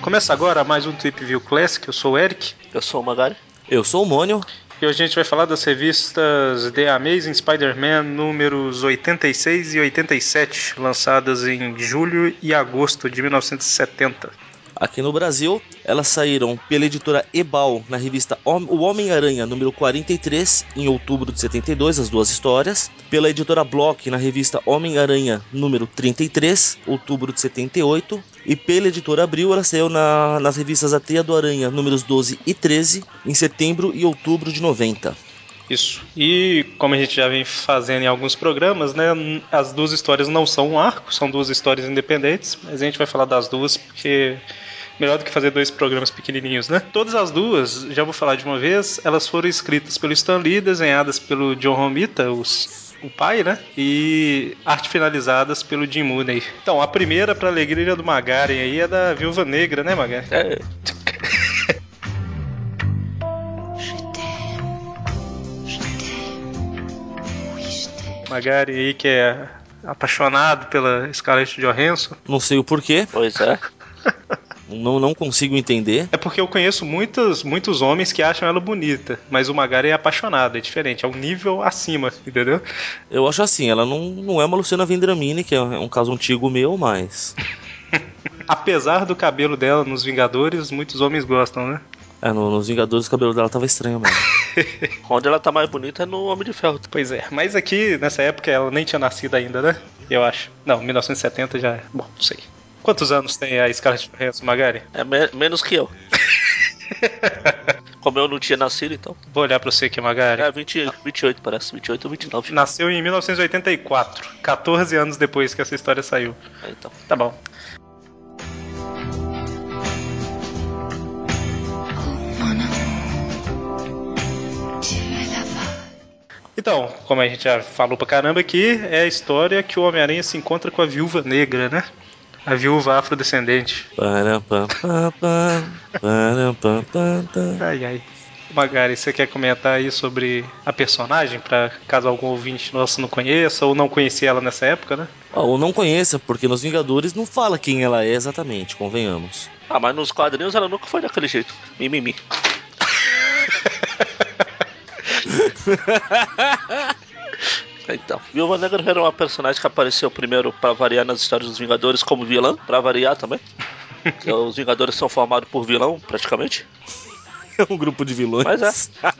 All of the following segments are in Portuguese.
Começa agora mais um Trip View Classic. Eu sou o Eric. Eu sou o Magari. Eu sou o Mônio. E hoje a gente vai falar das revistas The Amazing Spider-Man números 86 e 87, lançadas em julho e agosto de 1970. Aqui no Brasil, elas saíram pela editora Ebal na revista O Homem-Aranha número 43 em outubro de 72, as duas histórias, pela editora Block na revista Homem-Aranha número 33, outubro de 78, e pela editora Abril ela saiu na, nas revistas A Teia do Aranha números 12 e 13 em setembro e outubro de 90. Isso. E como a gente já vem fazendo em alguns programas, né, as duas histórias não são um arco, são duas histórias independentes, mas a gente vai falar das duas porque melhor do que fazer dois programas pequenininhos, né? Todas as duas, já vou falar de uma vez, elas foram escritas pelo Stan Lee, desenhadas pelo John Romita, os o pai, né? E arte finalizadas pelo Jim Mooney. Então, a primeira, pra alegria do Magaren aí, é da Viúva Negra, né, Magaren? É. Magari aí que é apaixonado pela Scarlett Johansson. Não sei o porquê. Pois é. Não, não consigo entender. É porque eu conheço muitos, muitos homens que acham ela bonita, mas o Magari é apaixonado, é diferente, é um nível acima, entendeu? Eu acho assim, ela não, não é uma Luciana Vendramini, que é um caso antigo meu, mas. Apesar do cabelo dela nos Vingadores, muitos homens gostam, né? É, no, nos Vingadores o cabelo dela tava estranho mesmo. Onde ela tá mais bonita é no Homem de Ferro. Pois é, mas aqui nessa época ela nem tinha nascido ainda, né? Eu acho. Não, 1970 já. É. Bom, não sei. Quantos anos tem a Scarlett Johansson, Magari? É me menos que eu. Como eu não tinha nascido, então. Vou olhar pra você aqui, Magari. É, 20, 28 parece, 28 ou 29. Nasceu em 1984, 14 anos depois que essa história saiu. É, então. Tá bom. Então, como a gente já falou pra caramba aqui, é a história que o Homem-Aranha se encontra com a viúva negra, né? A viúva afrodescendente. ai, ai. Magari, você quer comentar aí sobre a personagem, para caso algum ouvinte nosso não conheça ou não conhecia ela nessa época, né? Ou não conheça, porque nos Vingadores não fala quem ela é exatamente, convenhamos. Ah, mas nos quadrinhos ela nunca foi daquele jeito. Mimimi. Então, Viúva Negra era uma personagem que apareceu primeiro para variar nas histórias dos Vingadores como vilã, para variar também. Os Vingadores são formados por vilão, praticamente. um grupo de vilões. Mas é.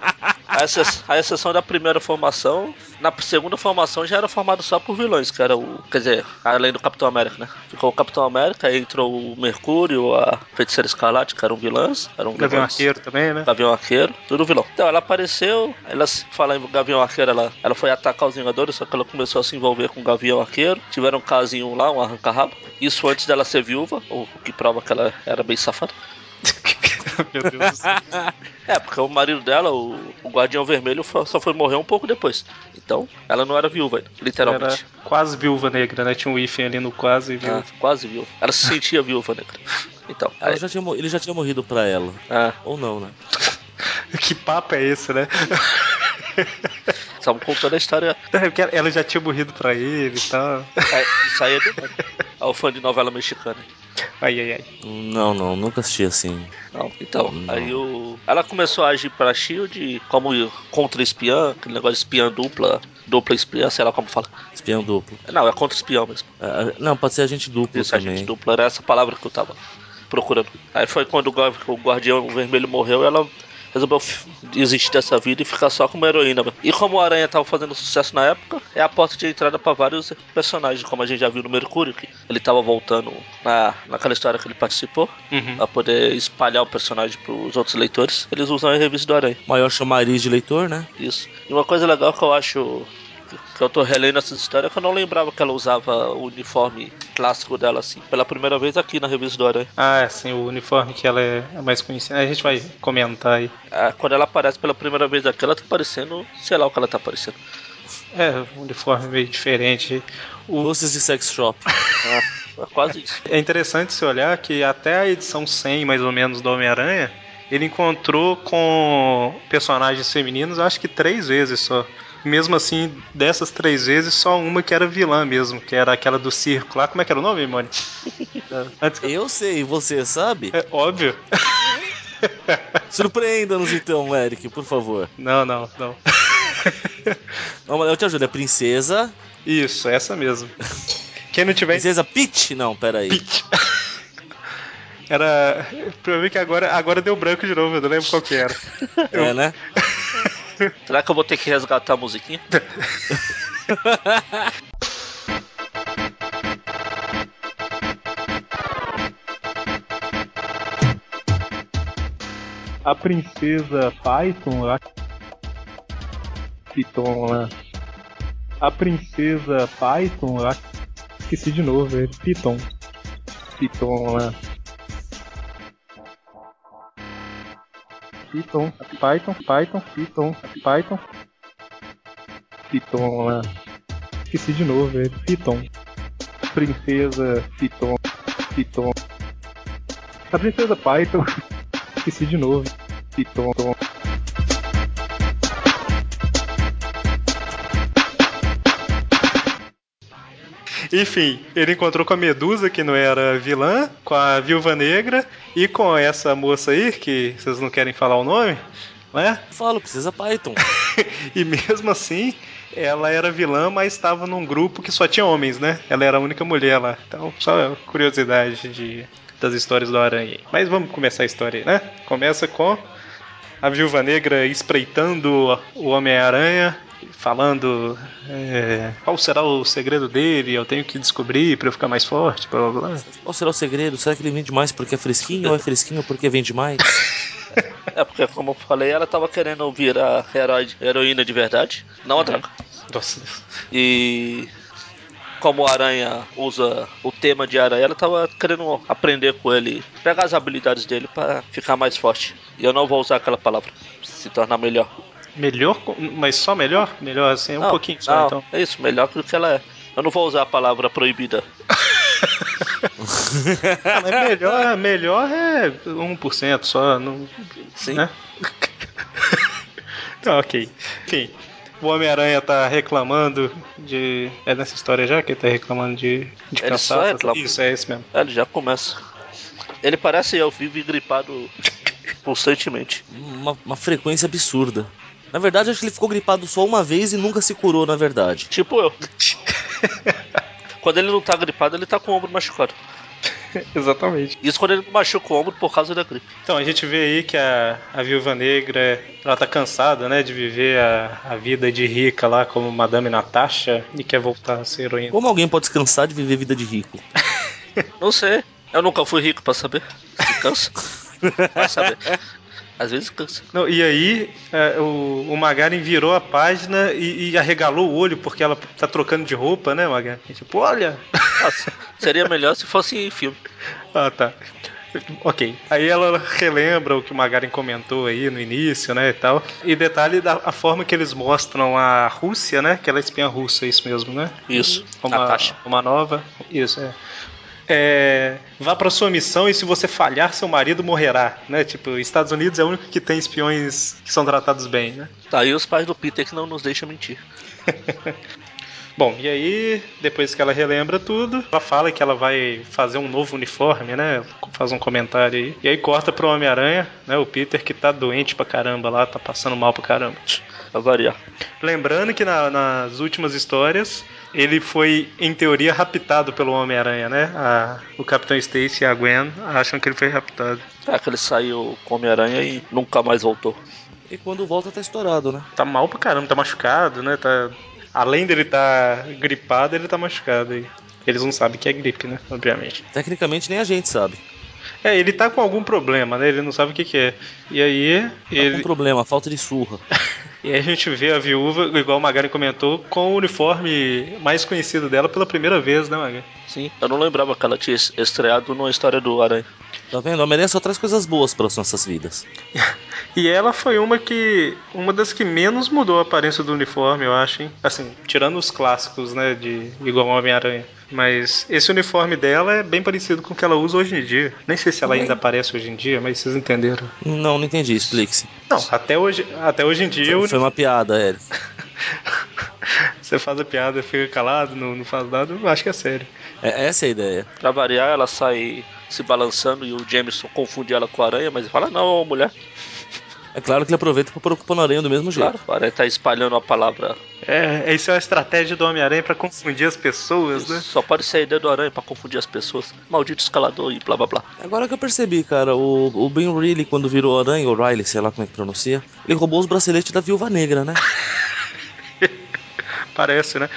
A, exceção, a exceção da primeira formação, na segunda formação já era formado só por vilões, que era o. Quer dizer, além do Capitão América, né? Ficou o Capitão América, aí entrou o Mercúrio, a Feiticeira Escarlate, que eram vilãs. Eram Gavião Arqueiro também, né? Gavião Arqueiro, tudo vilão. Então ela apareceu, ela fala em Gavião Arqueiro, ela, ela foi atacar os Vingadores, só que ela começou a se envolver com o Gavião Arqueiro. Tiveram um casinho lá, um arranca-rabo. Isso antes dela ser viúva, o que prova que ela era bem safada. Meu Deus do céu. É, porque o marido dela, o, o Guardião Vermelho, só foi morrer um pouco depois. Então, ela não era viúva, literalmente. Era quase viúva negra, né? Tinha um hífen ali no quase viúva. Ah, quase viúva. Ela se sentia viúva negra. Então. Aí... Já tinha, ele já tinha morrido pra ela. Ah. Ou não, né? que papo é esse, né? Estamos contando a história. É, ela já tinha morrido pra ele e tal. É, isso aí é do. É o fã de novela mexicana. Ai, ai, ai. Não, não, nunca assisti assim. Não, então, não. aí o. Ela começou a agir pra Shield como contra-espiã, aquele negócio de espiã dupla, dupla espiã, sei lá como fala. Espião duplo. Não, é contra-espião mesmo. É, não, pode ser agente duplo Isso, também. agente duplo, era essa palavra que eu tava procurando. Aí foi quando o Guardião Vermelho morreu, ela resolveu desistir dessa vida e ficar só como heroína. E como o Aranha estava fazendo sucesso na época, é a porta de entrada para vários personagens, como a gente já viu no Mercúrio, que ele estava voltando na, naquela história que ele participou, uhum. para poder espalhar o personagem para os outros leitores. Eles usam a revista do Aranha. Maior chamariz de leitor, né? Isso. E uma coisa legal que eu acho que eu tô relendo essa história que eu não lembrava que ela usava o uniforme clássico dela, assim, pela primeira vez aqui na revista do Aranha. Ah, é, sim, o uniforme que ela é mais conhecida. A gente vai comentar aí. É, quando ela aparece pela primeira vez aqui, ela tá parecendo, sei lá o que ela tá parecendo. É, um uniforme meio diferente. O... Luzes de sex shop. é, é quase isso. É interessante se olhar que até a edição 100, mais ou menos, do Homem-Aranha, ele encontrou com personagens femininos, acho que três vezes só. Mesmo assim, dessas três vezes, só uma que era vilã mesmo, que era aquela do circo lá. Como é que era o nome, Mone? Eu sei, você sabe? É óbvio. Surpreenda-nos então, Eric, por favor. Não, não, não. Eu te ajudo, é Princesa. Isso, essa mesmo. Quem não tiver. Princesa Peach? Não, peraí. Peach. Era. Pra mim que agora, agora deu branco de novo, eu não lembro qual que era. É, né? Será que eu vou ter que resgatar a musiquinha? A princesa Python, a Python lá. A princesa Python, a... esqueci de novo, é Python. Python lá. Python, Python, Python, Python, Python. Python lá. Esqueci de novo, é Python. Princesa Python, Python. A princesa Python. Esqueci de novo. Python. Enfim, ele encontrou com a Medusa, que não era vilã, com a Viúva Negra e com essa moça aí, que vocês não querem falar o nome, né? Falo, precisa Python. e mesmo assim, ela era vilã, mas estava num grupo que só tinha homens, né? Ela era a única mulher lá. Então, só curiosidade de, das histórias do Aranha. Mas vamos começar a história aí, né? Começa com a Viúva Negra espreitando o Homem-Aranha, falando é, qual será o segredo dele, eu tenho que descobrir para eu ficar mais forte, blá blá blá. Qual será o segredo? Será que ele vende mais porque é fresquinho ou é fresquinho porque vende mais? É porque, como eu falei, ela tava querendo virar herói, heroína de verdade, não a droga. Nossa. E como o Aranha usa o tema de Aranha, ela tava querendo aprender com ele, pegar as habilidades dele para ficar mais forte. E eu não vou usar aquela palavra, se tornar melhor. Melhor, mas só melhor? Melhor assim, um Não, pouquinho só não, então. É isso, melhor do que ela é. Eu não vou usar a palavra proibida. Ah, mas melhor, melhor é 1% só. Não, Sim. né? tá, ok. Enfim, o Homem-Aranha tá reclamando de. É nessa história já que ele tá reclamando de, de Ele cansaço? reclama. Isso, é esse mesmo. É, Ele já começa. Ele parece eu, vivo e gripado constantemente. Uma, uma frequência absurda. Na verdade, acho que ele ficou gripado só uma vez e nunca se curou, na verdade. Tipo eu. Quando ele não tá gripado, ele tá com o ombro machucado. Exatamente. Isso quando ele machuca o ombro por causa da gripe. Então, a gente vê aí que a, a Viúva Negra, ela tá cansada, né, de viver a, a vida de rica lá como Madame Natasha e quer voltar a ser heroína. Como alguém pode se cansar de viver vida de rico? Não sei. Eu nunca fui rico pra saber. Se cansa. Vai saber. Às vezes cansa. Não, e aí, é, o, o Magarin virou a página e, e arregalou o olho porque ela tá trocando de roupa, né, Magarin? Tipo, olha! Nossa, seria melhor se fosse em filme. Ah, tá. Ok. Aí ela relembra o que o Magarin comentou aí no início, né, e tal. E detalhe da a forma que eles mostram a Rússia, né, que ela é espiã russa, é isso mesmo, né? Isso. Uma, Natasha. uma nova. Isso, é. É, vá para sua missão e se você falhar, seu marido morrerá, né? Tipo, Estados Unidos é o único que tem espiões que são tratados bem, né? Tá aí os pais do Peter que não nos deixam mentir. Bom, e aí, depois que ela relembra tudo, ela fala que ela vai fazer um novo uniforme, né? Faz um comentário aí. E aí corta pro Homem-Aranha, né? O Peter que tá doente pra caramba lá, tá passando mal pra caramba. Pra variar. Lembrando que na- nas últimas histórias ele foi, em teoria, raptado pelo Homem-Aranha, né? A- o Capitão Stacy e a Gwen acham que ele foi raptado. É que ele saiu com Homem-Aranha e nunca mais voltou. E quando volta, tá estourado, né? Tá mal pra caramba, tá machucado, né? Tá... Além dele tá gripado, ele tá machucado aí. Eles não sabem que é gripe, né? Obviamente. Tecnicamente, nem a gente sabe. É, ele tá com algum problema, né? Ele não sabe o que, que é. E aí, Tá com ele... problema, falta de surra. e aí a gente vê a viúva, igual o Magari comentou, com o uniforme mais conhecido dela pela primeira vez, né, Magari? Sim. Eu não lembrava que ela tinha estreado numa história do Aranha. Tá vendo? A Homem-Aranha só traz coisas boas para as nossas vidas. E ela foi uma que. Uma das que menos mudou a aparência do uniforme, eu acho, hein? Assim, tirando os clássicos, né? De igual Homem-Aranha. Mas esse uniforme dela é bem parecido com o que ela usa hoje em dia. Nem sei se ela ainda aparece hoje em dia, mas vocês entenderam. Não, não entendi, explique-se. Não, até hoje, até hoje em dia. Foi, foi uma piada, é. Você faz a piada e fica calado, não, não faz nada, eu acho que é sério. É, essa é a ideia. Pra variar, ela sai se balançando e o Jameson confunde ela com a aranha, mas ele fala, não, mulher. É claro que ele aproveita para preocupar no aranha do mesmo jeito. Claro, a aranha tá espalhando a palavra. É, isso é uma estratégia do Homem-Aranha para confundir as pessoas, né? Só pode ser a ideia do aranha para confundir as pessoas. Maldito escalador e blá blá blá. Agora que eu percebi, cara, o, o Ben Reilly, quando virou aranha, o Riley, sei lá como é que pronuncia, ele roubou os braceletes da viúva negra, né? Parece, né?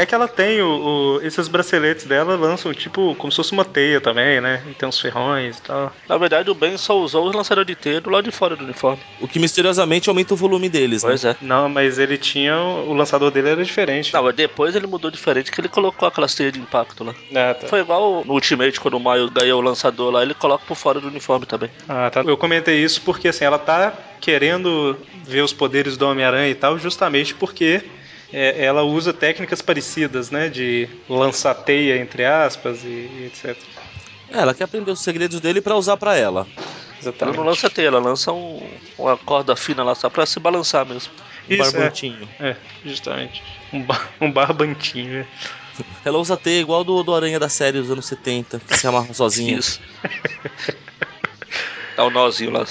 É que ela tem o, o, esses braceletes dela lançam tipo como se fosse uma teia também, né? E tem uns ferrões e tal. Na verdade, o Ben só usou os lançadores de teia do lado de fora do uniforme. O que misteriosamente aumenta o volume deles, Pois né? é. Não, mas ele tinha. O lançador dele era diferente. Não, mas depois ele mudou diferente que ele colocou aquelas teias de impacto lá. Ah, tá. Foi igual no Ultimate, quando o Miles ganhou o lançador lá, ele coloca por fora do uniforme também. Ah, tá. Eu comentei isso porque assim, ela tá querendo ver os poderes do Homem-Aranha e tal, justamente porque é, ela usa técnicas parecidas, né? De lançar teia, entre aspas, e, e etc. É, ela quer aprender os segredos dele pra usar pra ela. Ela Exatamente. não lança teia, ela lança um, uma corda fina lá só pra se balançar mesmo. Um Isso, é. barbantinho. É, justamente. Um, bar, um barbantinho, né? Ela usa teia igual do, do Aranha da série dos anos 70, que se amarra sozinha. Isso. Dá um nozinho lá.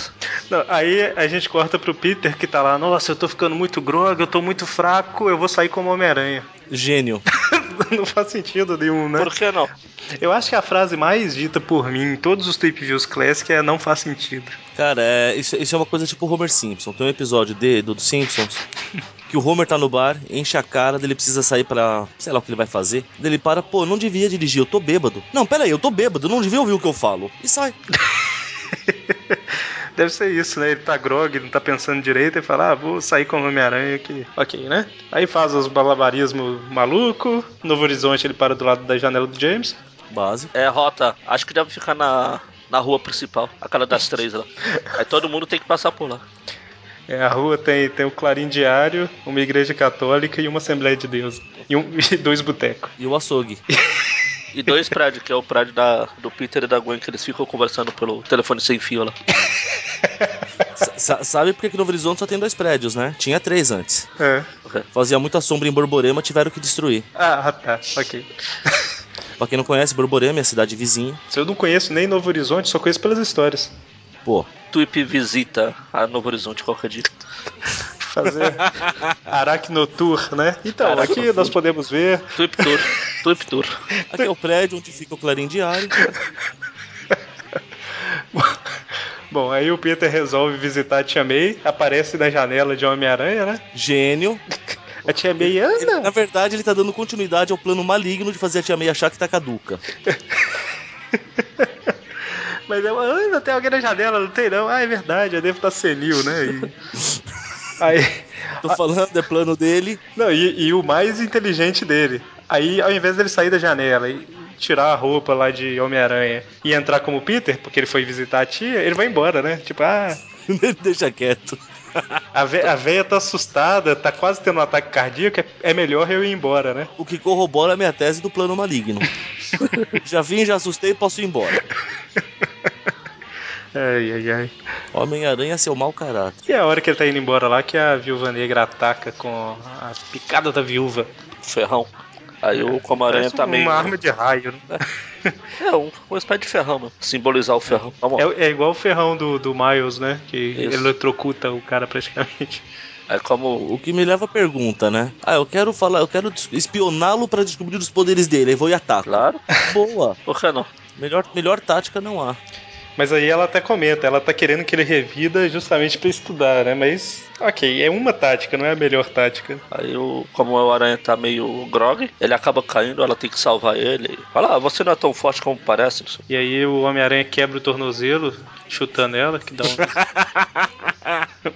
Não, aí a gente corta pro Peter que tá lá, nossa, eu tô ficando muito grog, eu tô muito fraco, eu vou sair como Homem-Aranha. Gênio. não faz sentido nenhum, né? Por que não? Eu acho que a frase mais dita por mim em todos os Tape Views Classic é não faz sentido. Cara, é, isso, isso é uma coisa tipo o Homer Simpson. Tem um episódio de, do, do Simpsons que o Homer tá no bar, enche a cara, dele precisa sair pra. sei lá o que ele vai fazer. Ele para, pô, não devia dirigir, eu tô bêbado. Não, pera aí, eu tô bêbado, não devia ouvir o que eu falo. E sai. Deve ser isso, né? Ele tá grog, não tá pensando direito e fala, ah, vou sair como Homem-Aranha aqui. Ok, né? Aí faz os balabarismos maluco. Novo Horizonte ele para do lado da janela do James. Básico. É, rota. Acho que deve ficar na, na rua principal, aquela das três lá. Aí todo mundo tem que passar por lá. É, a rua tem, tem o Clarim Diário, uma igreja católica e uma Assembleia de Deus. E, um, e dois botecos. E o açougue. E dois prédios, que é o prédio da, do Peter e da Gwen, que eles ficam conversando pelo telefone sem fio lá. Sa- sabe por que que Novo Horizonte só tem dois prédios, né? Tinha três antes. É. Fazia muita sombra em Borborema, tiveram que destruir. Ah, tá, ok. Pra quem não conhece, Borborema é a cidade vizinha. Se eu não conheço nem Novo Horizonte, só conheço pelas histórias. Pô, Tweep visita a Novo Horizonte qualquer dia. Fazer Arachnotour, né? Então, aqui nós podemos ver Tweep Tour. Tweep Tour. aqui é o prédio onde fica o Clarim Diário. Bom, aí o Peter resolve visitar a Tia May, aparece na janela de Homem-Aranha, né? Gênio. A Tia May Ele- na anda. verdade, ele tá dando continuidade ao plano maligno de fazer a Tia May achar que tá caduca. Mas eu anda, tem alguém na janela, não tem não. Ah, é verdade, eu devo estar senil, né? E... Aí, Tô falando, é plano dele. não, e, e o mais inteligente dele. Aí, ao invés dele sair da janela e tirar a roupa lá de Homem-Aranha e entrar como Peter, porque ele foi visitar a tia, ele vai embora, né? Tipo, ah, Deixa quieto. a, ve a véia tá assustada, tá quase tendo um ataque cardíaco, é, é melhor eu ir embora, né? O que corrobora a minha tese do plano maligno. já vim, já assustei, posso ir embora. Ai, ai, ai. Homem-Aranha, seu mau caráter. E é a hora que ele tá indo embora lá que a viúva negra ataca com a picada da viúva. Ferrão. Aí o Como-Aranha Parece tá uma meio. arma de raio, né? É, um, uma espécie de ferrão, mano. Simbolizar o ferrão. Lá. É, é igual o ferrão do, do Miles, né? Que Isso. eletrocuta o cara praticamente. É como. O que me leva à pergunta, né? Ah, eu quero falar, eu quero espioná-lo pra descobrir os poderes dele, aí vou e ataco. Claro. Boa. Por que não? Melhor, melhor tática não há. Mas aí ela até comenta, ela tá querendo que ele revida justamente pra estudar, né? Mas, ok, é uma tática, não é a melhor tática. Aí o, como o Aranha tá meio grog, ele acaba caindo, ela tem que salvar ele. Fala, ah, você não é tão forte como parece. E aí o Homem-Aranha quebra o tornozelo, chutando ela, que dá um.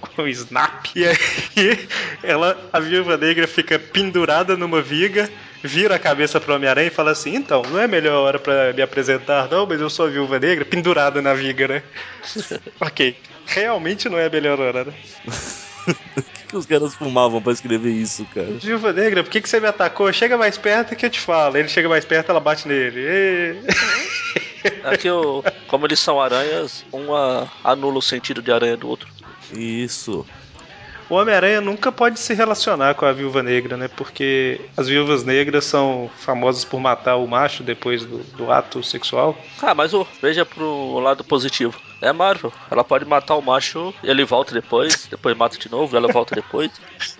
com o snap. E aí ela, a viúva negra fica pendurada numa viga vira a cabeça pro Homem-Aranha e fala assim: então, não é melhor hora pra me apresentar, não, mas eu sou a viúva negra, pendurada na viga, né? ok. Realmente não é a melhor hora, né? O que, que os caras fumavam pra escrever isso, cara? Viúva negra, por que, que você me atacou? Chega mais perto que eu te falo. Ele chega mais perto, ela bate nele. Ê. Aqui, o, como eles são aranhas, uma anula o sentido de aranha do outro. Isso. O Homem-Aranha nunca pode se relacionar com a viúva negra, né? Porque as viúvas negras são famosas por matar o macho depois do, do ato sexual. Ah, mas o, veja pro lado positivo. É Marvel. Ela pode matar o macho, ele volta depois, depois mata de novo, ela volta depois.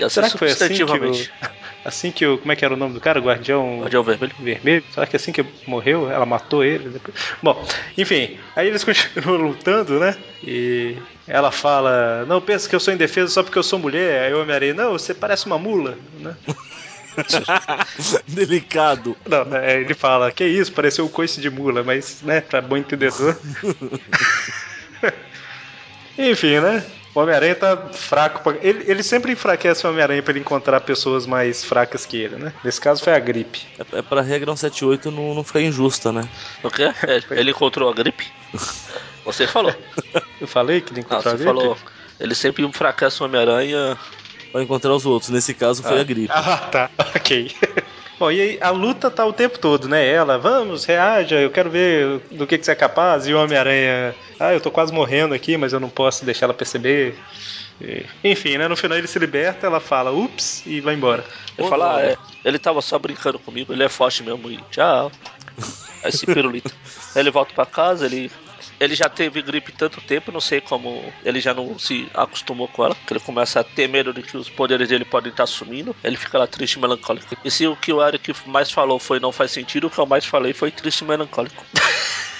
E assim Será que foi assim que o. assim que o. Como é que era o nome do cara? O Guardião. Guardião Vermelho. Vermelho? Será que é assim que morreu? Ela matou ele? Depois... Bom, enfim, aí eles continuam lutando, né? E ela fala: Não pensa que eu sou indefeso só porque eu sou mulher. Aí o Homem-Aranha: Não, você parece uma mula, né? Delicado. Não, é, ele fala: Que isso, pareceu um coice de mula, mas, né, pra bom entendedor. Enfim, né? O Homem-Aranha tá fraco. Pra... Ele, ele sempre enfraquece o Homem-Aranha pra ele encontrar pessoas mais fracas que ele, né? Nesse caso foi a gripe. É, é pra regra 178 não, não ficar injusta, né? O quê? É, Ele encontrou a gripe? Você falou. Eu falei que ele Não, encontrou a você gripe? falou. Ele sempre enfraquece o Homem-Aranha. Pra encontrar os outros. Nesse caso foi a gripe. Ah, tá. Ok. Bom, e aí a luta tá o tempo todo, né? Ela, vamos, reaja, eu quero ver do que, que você é capaz. E o Homem-Aranha, ah, eu tô quase morrendo aqui, mas eu não posso deixar ela perceber. E- Enfim, né? No final ele se liberta, ela fala, ups, e vai embora. Ele fala, ah, é, ele tava só brincando comigo, ele é forte mesmo e tchau. Aí se pirulita. Aí ele volta pra casa, ele. Ele já teve gripe tanto tempo, não sei como ele já não se acostumou com ela, que ele começa a ter medo de que os poderes dele podem estar sumindo, ele fica lá triste e melancólico. E se o que o Eric mais falou foi não faz sentido, o que eu mais falei foi triste e melancólico.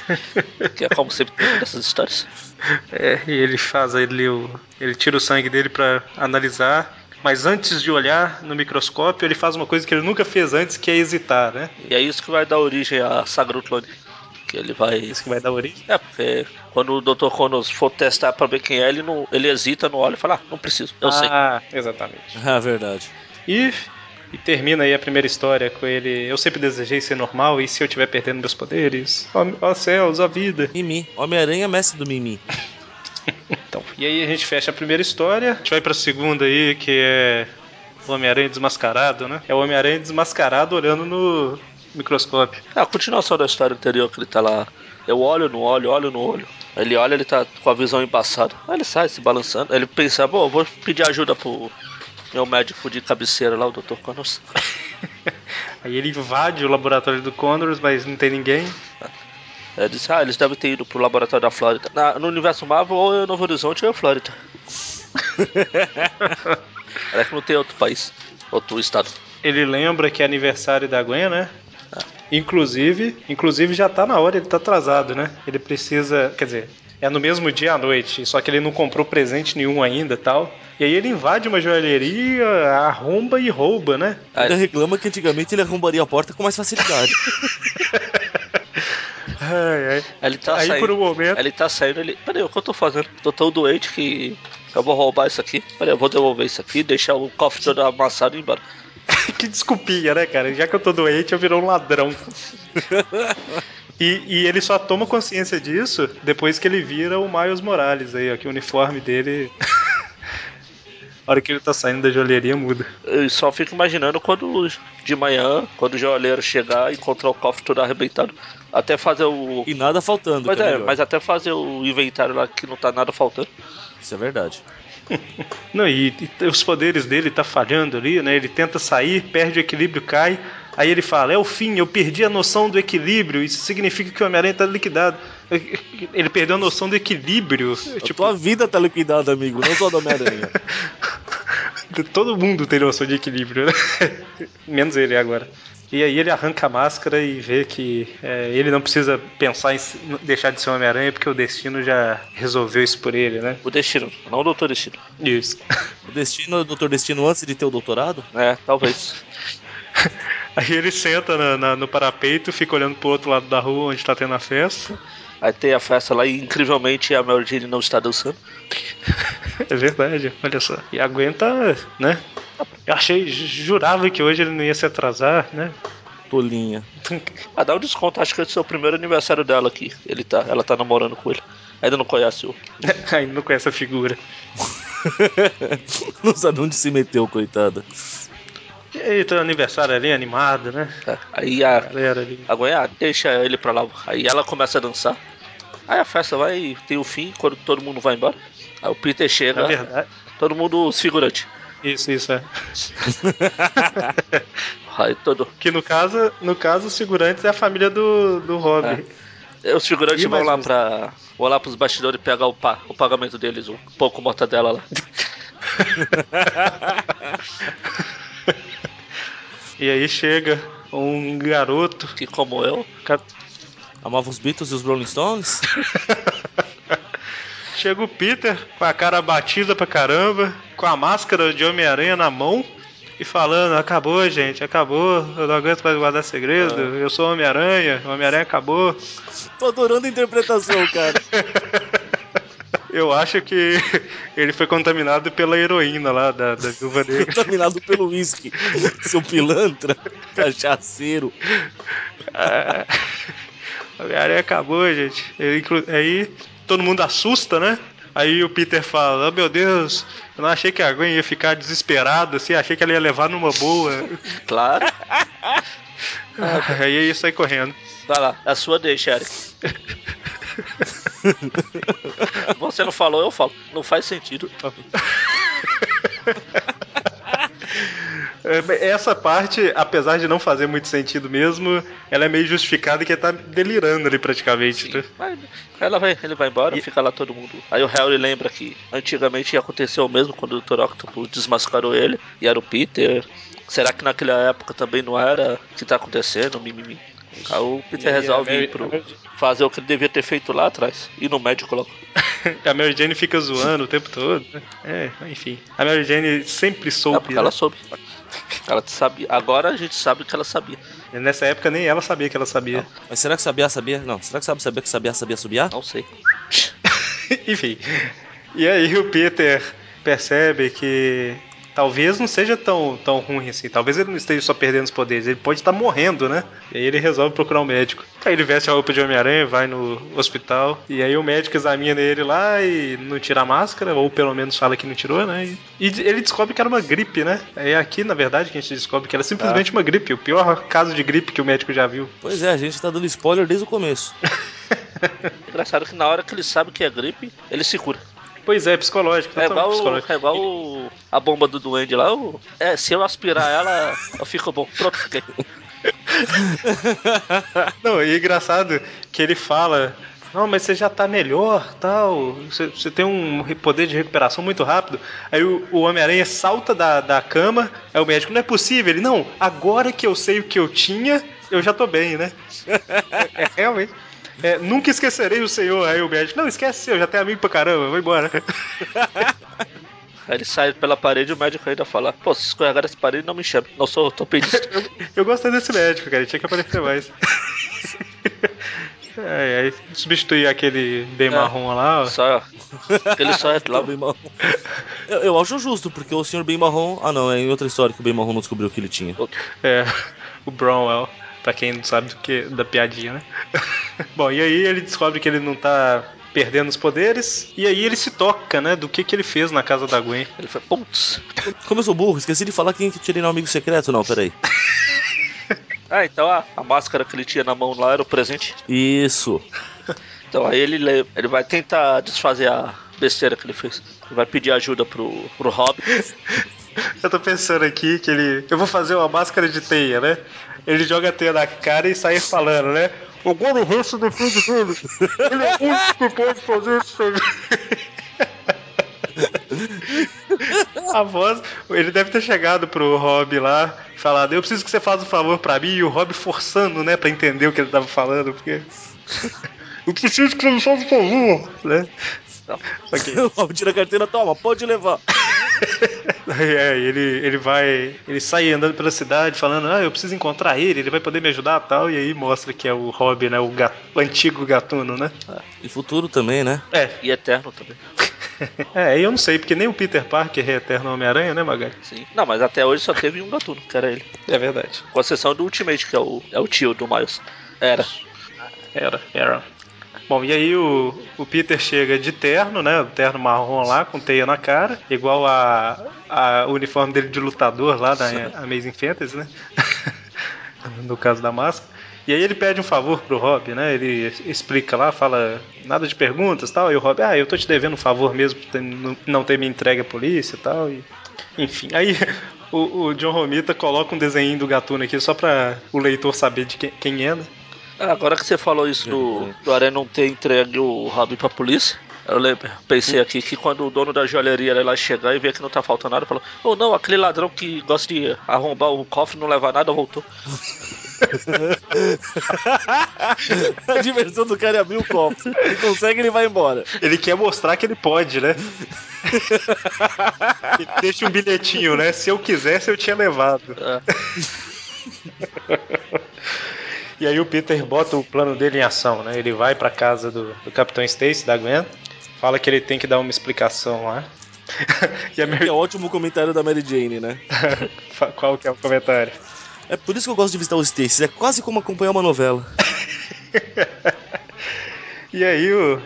que é como sempre tem nessas histórias. É, e ele faz ele, o, ele tira o sangue dele pra analisar. Mas antes de olhar no microscópio, ele faz uma coisa que ele nunca fez antes, que é hesitar, né? E é isso que vai dar origem à saga do clone. Que ele vai. Isso que vai dar origem. É, porque quando o Dr. Cronos for testar pra ver quem é, ele, não, ele hesita, não olha e fala, ah, não preciso, eu sei. Ah, exatamente. Ah, verdade. E, e termina aí a primeira história com ele. Eu sempre desejei ser normal, e se eu estiver perdendo meus poderes? Ó, ó céus, ó vida. Mimi. Homem-Aranha é mestre do Mimi. Então, e aí a gente fecha a primeira história. A gente vai pra segunda aí, que é o Homem-Aranha desmascarado, né? É o Homem-Aranha desmascarado olhando no microscópio. É a continuação da história anterior, que ele tá lá. Eu olho, não olho, olho, não olho. Ele olha, ele tá com a visão embaçada. Aí ele sai se balançando. Aí ele pensa, bom, vou pedir ajuda pro meu médico de cabeceira lá, o Dr. Connors. Aí ele invade o laboratório do Condors, mas não tem ninguém. Ele disse, ah, eles devem ter ido pro laboratório da Flórida. Na- no universo Marvel, ou é Novo Horizonte ou é Flórida. Parece que não tem outro país, outro estado. Ele lembra que é aniversário da Gwen, né? Inclusive, inclusive já tá na hora, ele tá atrasado, né? Ele precisa, quer dizer, é no mesmo dia à noite, só que ele não comprou presente nenhum ainda, tal. E aí ele invade uma joalheria, arromba e rouba, né? Ainda reclama que antigamente ele arrombaria a porta com mais facilidade. Ai, ai. Aí ele tá Aí saindo. por um momento, Aí ele tá saindo, ele. Peraí, o que eu tô fazendo? Tô tão doente que eu vou roubar isso aqui. Peraí, eu vou devolver isso aqui, deixar o cofre todo amassado e ir embora. Que desculpinha, né, cara? Já que eu tô doente, eu virou um ladrão. E, e ele só toma consciência disso depois que ele vira o Miles Morales aí, ó, que o uniforme dele. A hora que ele tá saindo da joalheria muda. Eu só fico imaginando quando de manhã, quando o joalheiro chegar e encontrar o cofre todo arrebentado. Até fazer o. E nada faltando. Mas é, é, mas até fazer o inventário lá que não tá nada faltando. Isso é verdade. Não, e, e os poderes dele tá falhando ali, né? Ele tenta sair, perde o equilíbrio, cai. Aí ele fala: É o fim, eu perdi a noção do equilíbrio. Isso significa que o Homem-Aranha tá liquidado. Ele perdeu a noção do equilíbrio. A Tipo, tua vida tá liquidada, amigo, não só do Homem-Aranha. todo mundo tem noção de equilíbrio, né? Menos ele agora. E aí ele arranca a máscara e vê que é, ele não precisa pensar em deixar de ser um Homem-Aranha porque o destino já resolveu isso por ele, né? O destino, não o doutor destino. Isso. O Destino, o Doutor Destino, antes de ter o doutorado, É, talvez. Aí ele senta na- na- no parapeito, fica olhando pro outro lado da rua onde tá tendo a festa. Aí tem a festa lá e incrivelmente a Mary Jane não está dançando. É verdade, olha só. E aguenta, né? Eu achei, jurava que hoje ele não ia se atrasar, né? Tolinha. Ah, dá um desconto, acho que esse é o primeiro aniversário dela aqui. Ele tá, ela tá namorando com ele. Ainda não conhece o. Ainda não conhece a figura. não sabe onde se meteu, coitada. E aí, teu aniversário ali, animado, né? É, Aí a, Galera ali. a ah, deixa ele pra lá. Aí ela começa a dançar. Aí a festa vai, tem o fim, quando todo mundo vai embora. Aí o Peter chega, Na verdade. todo mundo os figurantes. Isso, isso é. Aí todo. Que no caso, no caso, os figurantes é a família do, do Rob. É. Os figurantes E vão lá pra. Vão lá pros bastidores pegar o, pa, o pagamento deles, um pouco mortadela lá. E aí chega um garoto. Que como eu, Amava os Beatles e os Rolling Stones? Chega o Peter com a cara batida pra caramba, com a máscara de Homem-Aranha na mão e falando: Acabou, gente, acabou, eu não aguento mais guardar segredo, eu sou Homem-Aranha, Homem-Aranha acabou. Tô adorando a interpretação, cara. Eu acho que ele foi contaminado pela heroína lá da, da Viúva Negra. Contaminado pelo uísque. Seu pilantra, cachaceiro. O Homem-Aranha acabou, gente. Ele aí todo mundo assusta, né? Aí o Peter fala: oh, Meu Deus, eu não achei que a Gwen ia ficar desesperada assim, achei que ela ia levar numa boa. claro. Aí ele sai correndo. Vai lá, a sua deixa, Eric. Você não falou, eu falo. Não faz sentido. É, Essa parte, apesar de não fazer muito sentido mesmo, ela é meio justificada que ele tá delirando ali praticamente. né? Mas ela vai, ele vai embora, fica lá todo mundo. Aí o Harry lembra que antigamente aconteceu o mesmo quando o Dr. Octopus desmascarou ele e era o Peter. Será que naquela época também não era o que tá acontecendo? Mimimi. Aí o Peter E resolve ir pro, fazer o que ele devia ter feito lá atrás. Ir no médico logo. A Mary Jane fica zoando o tempo todo. né? É, enfim. A Mary Jane sempre É soube. né? ela soube. Ela sabia. Agora a gente sabe que ela sabia. Nessa época nem ela sabia que ela sabia. Mas será que sabia, sabia? Não, será que sabe saber que sabia, sabia subiar? Não sei. Enfim. E aí o Peter percebe que talvez não seja tão, tão ruim assim. Talvez ele não esteja só perdendo os poderes, ele pode estar morrendo, né? E aí ele resolve procurar um médico. Aí ele veste a roupa de Homem-Aranha, vai no hospital. E aí o médico examina ele lá e não tira a máscara, ou pelo menos fala que não tirou, né? E, e ele descobre que era uma gripe, né? É aqui, na verdade, que a gente descobre que era simplesmente uma gripe. O pior caso de gripe que o médico já viu. Pois é, a gente tá dando spoiler desde o começo. Engraçado que na hora que ele sabe que é gripe, ele se cura. Pois é, psicológico. É igual, psicológico. é igual o- a bomba do duende lá. o- é, se eu aspirar ela, eu fico bom. Pronto, fiquei. Não, e é engraçado que ele fala. Não, mas você já tá melhor, tal. Você, você tem um poder de recuperação muito rápido. Aí o, o Homem-Aranha salta da, da cama. Aí o médico, não é possível. Ele, não, agora que eu sei o que eu tinha, eu já tô bem, né? é, é, realmente. É, nunca esquecerei o senhor. Aí o médico, não, esquece, eu já tenho amigo pra caramba, vou embora. Aí ele sai pela parede e o médico ainda fala: Pô, se escorregar essa parede, não me chame. Não sou ortopedista. Eu, eu gostei desse médico, cara. Ele tinha que aparecer mais. É, aí substituir aquele bem marrom lá, ó. só. Ele só Tá reclama. bem marrom. Eu, eu acho justo, porque o senhor bem marrom. Ah, não, é em outra história que o bem marrom não descobriu o que ele tinha. É, o Bromwell, pra quem não sabe do que da piadinha, né? Bom, e aí ele descobre que ele não tá perdendo os poderes, e aí ele se toca, né, do que que ele fez na casa da Gwen. Ele foi, putz. Como eu sou burro, esqueci de falar quem que tirei no amigo secreto. Não, peraí. Ah, então a, a máscara que ele tinha na mão lá era o presente. Isso. Então aí ele, le- ele vai tentar desfazer a besteira que ele fez. Ele vai pedir ajuda pro, pro Rob. Eu tô pensando aqui que ele. Eu vou fazer uma máscara de teia, né? Ele joga a teia na cara e sai falando, né? Agora o resto depende dele. Ele é o único que pode fazer isso. A voz, ele deve ter chegado pro Rob lá, falado, eu preciso que você faça um favor pra mim, e o Rob forçando, né, pra entender o que ele tava falando, porque. Eu preciso que você me faça um favor, né? Não. Ok. O Rob tira a carteira, toma, pode levar. é, ele, ele vai. Ele sai andando pela cidade falando, ah, eu preciso encontrar ele, ele vai poder me ajudar tal. E aí mostra que é o Rob, né? O, gato, o antigo gatuno, né? E futuro também, né? É. E eterno também. É, eu não sei, porque nem o Peter Parker é eterno Homem-Aranha, né, Magali? Sim. Não, mas até hoje só teve um gatuno, que era ele. É verdade. Com exceção do Ultimate, que é o, é o tio do Miles. Era. Era, era. Bom, e aí o, o Peter chega de terno, né? Terno marrom lá, com teia na cara, igual a, a uniforme dele de lutador lá da Amazing Fantasy, né? no caso da máscara. E aí ele pede um favor pro Rob, né? Ele explica lá, fala nada de perguntas tal. E o Rob, ah, eu tô te devendo um favor mesmo por não ter me entregue à polícia e tal. E, enfim, aí o, o John Romita coloca um desenho do Gatuno aqui só pra o leitor saber de quem, quem é, né? Ah, Agora que você falou isso do, do Aranha não ter entregue o Robin pra polícia, eu lembro, pensei aqui que quando o dono da joalheria lá chegar e ver que não tá faltando nada, falou: Oh não, aquele ladrão que gosta de arrombar o cofre e não levar nada voltou. A diversão do cara é abrir o copo. Ele consegue, ele vai embora. Ele quer mostrar que ele pode, né? Ele deixa um bilhetinho, né? Se eu quisesse, eu tinha levado. E aí o Peter bota o plano dele em ação, né? Ele vai pra casa do, do Capitão Stacy, da Gwen, fala que ele tem que dar uma explicação lá. e a Que Mary... é ótimo o comentário da Mary Jane, né? Qual que é o comentário? É por isso que eu gosto de visitar os Stacy. É quase como acompanhar uma novela. E aí o-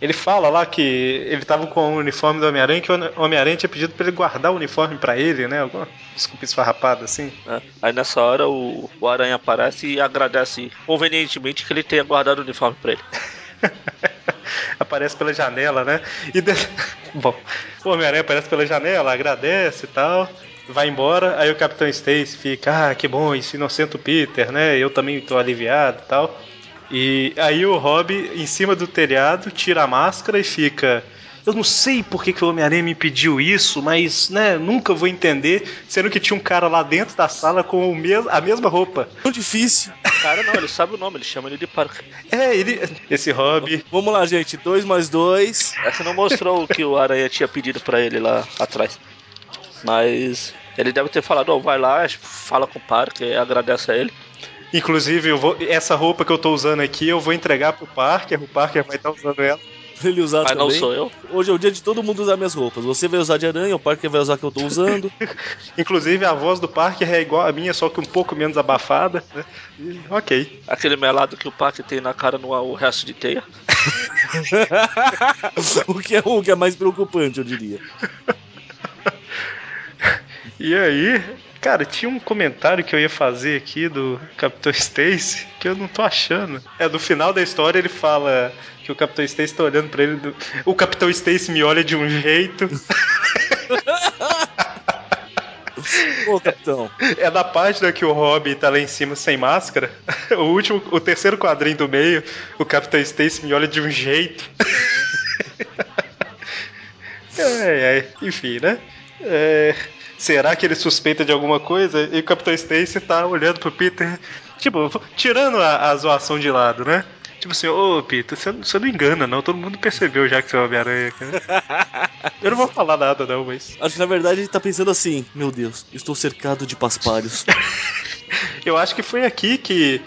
ele fala lá que ele tava com o uniforme do Homem-Aranha que o Homem-Aranha tinha pedido pra ele guardar o uniforme pra ele, né? Alguma desculpa esfarrapada assim. né? Aí nessa hora o, o Aranha aparece e agradece convenientemente que ele tenha guardado o uniforme pra ele. aparece pela janela, né? E de... Bom, o Homem-Aranha aparece pela janela, agradece e tal, vai embora, aí o Capitão Stacy fica, ah, que bom, isso inocenta o Peter, né? Eu também tô aliviado e tal. E aí o Rob, em cima do telhado, tira a máscara e fica. Eu não sei por que, que o Homem-Aranha me pediu isso, mas, né, nunca vou entender, sendo que tinha um cara lá dentro da sala com o mes a mesma roupa. Tão difícil. Cara, não, ele sabe o nome, ele chama ele de Parker. É, ele. Esse Rob. Vamos lá, gente. Dois mais dois. Essa não mostrou o que o Aranha tinha pedido pra ele lá atrás. Mas ele deve ter falado, ó, vai lá, fala com o Parker, agradece a ele. Inclusive, eu vou, essa roupa que eu tô usando aqui, eu vou entregar pro Parker, o Parker vai estar usando ela. Pra ele usar Mas também. não sou eu. Hoje é o dia de todo mundo usar minhas roupas. Você vai usar de aranha, o Parker vai usar que eu tô usando. Inclusive, a voz do Parker é igual a minha, só que um pouco menos abafada. Né? E, ok. Aquele melado que o Parker tem na cara no o resto de teia. o, que é, o que é mais preocupante, eu diria. E aí, cara, tinha um comentário que eu ia fazer aqui do Capitão Stacy que eu não tô achando. É, do final da história ele fala que o Capitão Stacy tá olhando pra ele. do- O Capitão Stacy me olha de um jeito. Ô, capitão. É na página que o Rob tá lá em cima sem máscara. O último, o terceiro quadrinho do meio, o Capitão Stacy me olha de um jeito. É, é, enfim, né? É, será que ele suspeita de alguma coisa? E o Capitão Stacy tá olhando pro Peter, tipo, tirando a, a zoação de lado, né? Tipo assim, ô Peter, você, você não engana, não. Todo mundo percebeu já que você é Homem-Aranha, cara. Eu não vou falar nada, não, mas. Acho que na verdade ele tá pensando assim: Meu Deus, estou cercado de paspalhos. Eu acho que foi aqui que.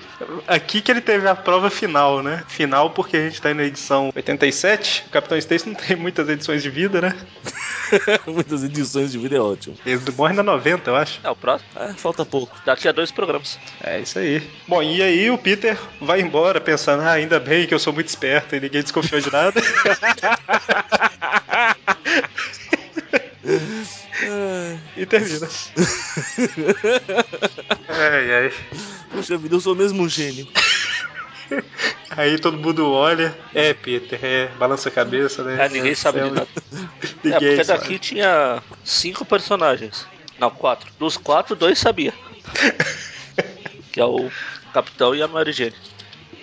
Aqui que ele teve a prova final, né? Final porque a gente tá na edição 87. O Capitão Stacy não tem muitas edições de vida, né? Muitas edições de vida é ótimo. Ele morre na 90, eu acho. É o próximo. É, falta pouco. Daqui a dois programas. É isso aí. Bom, e aí o Peter vai embora pensando, ah, ainda bem que eu sou muito esperto e ninguém desconfiou de nada. e termina. ai, ai. Puxa vida, eu sou mesmo um gênio. Aí todo mundo olha. É, Peter, é, balança a cabeça, né? É, ninguém sabe de nada. É, porque sabe. daqui tinha cinco personagens. Não, quatro. Dos quatro, dois sabia. que é o Capitão e a Mary Jane.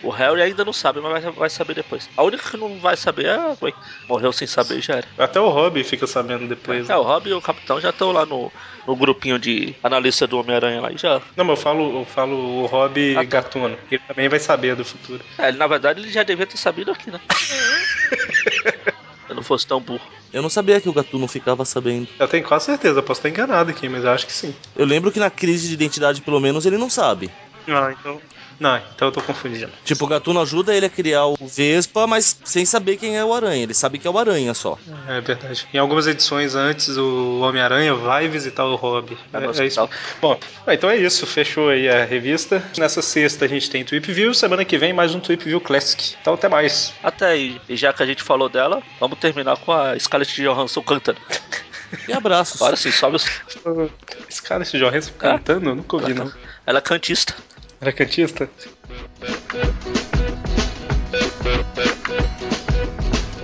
O Harry ainda não sabe, mas vai, saber depois. A única que não vai saber é a Gwen. Morreu sem saber já era. Até o Rob fica sabendo depois. né? É, o Rob e o Capitão já estão lá no, no grupinho de analista do Homem-Aranha lá e já. Não, mas eu falo, eu falo o Rob Ah, tá. Gatuno. Ele também vai saber do futuro. É, ele, na verdade ele já devia ter sabido aqui, né? não fosse tão burro. Eu não sabia que o Gatuno ficava sabendo. Eu tenho quase certeza, posso estar enganado aqui, mas eu acho que sim. Eu lembro que na crise de identidade, pelo menos, ele não sabe. Ah, então. Não, então eu tô confundindo. Tipo, o Gatuno ajuda ele a criar o Vespa, mas sem saber quem é o Aranha. Ele sabe que é o Aranha só. É verdade. Em algumas edições antes, o Homem-Aranha vai visitar o Hobby. É É, é isso. Bom, ah, então é isso. Fechou aí a revista. Nessa sexta a gente tem Tweep View. Semana que vem mais um Tweep View Classic. Então até mais. Até aí, e já que a gente falou dela, vamos terminar com a Scarlett Johansson cantando. E abraços. Agora sim, sobe os. Esse cara, esse Johansson cantando, eu nunca ouvi, não. Ela é cantista. Era cantista?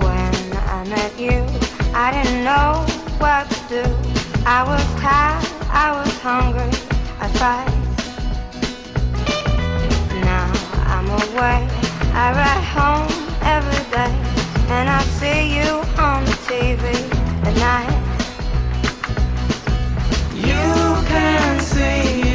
When I met you, I didn't know what to do. I was tired, I was hungry, I tried. Now I'm away, I ride home every day, and I see you on the TV at night. You can see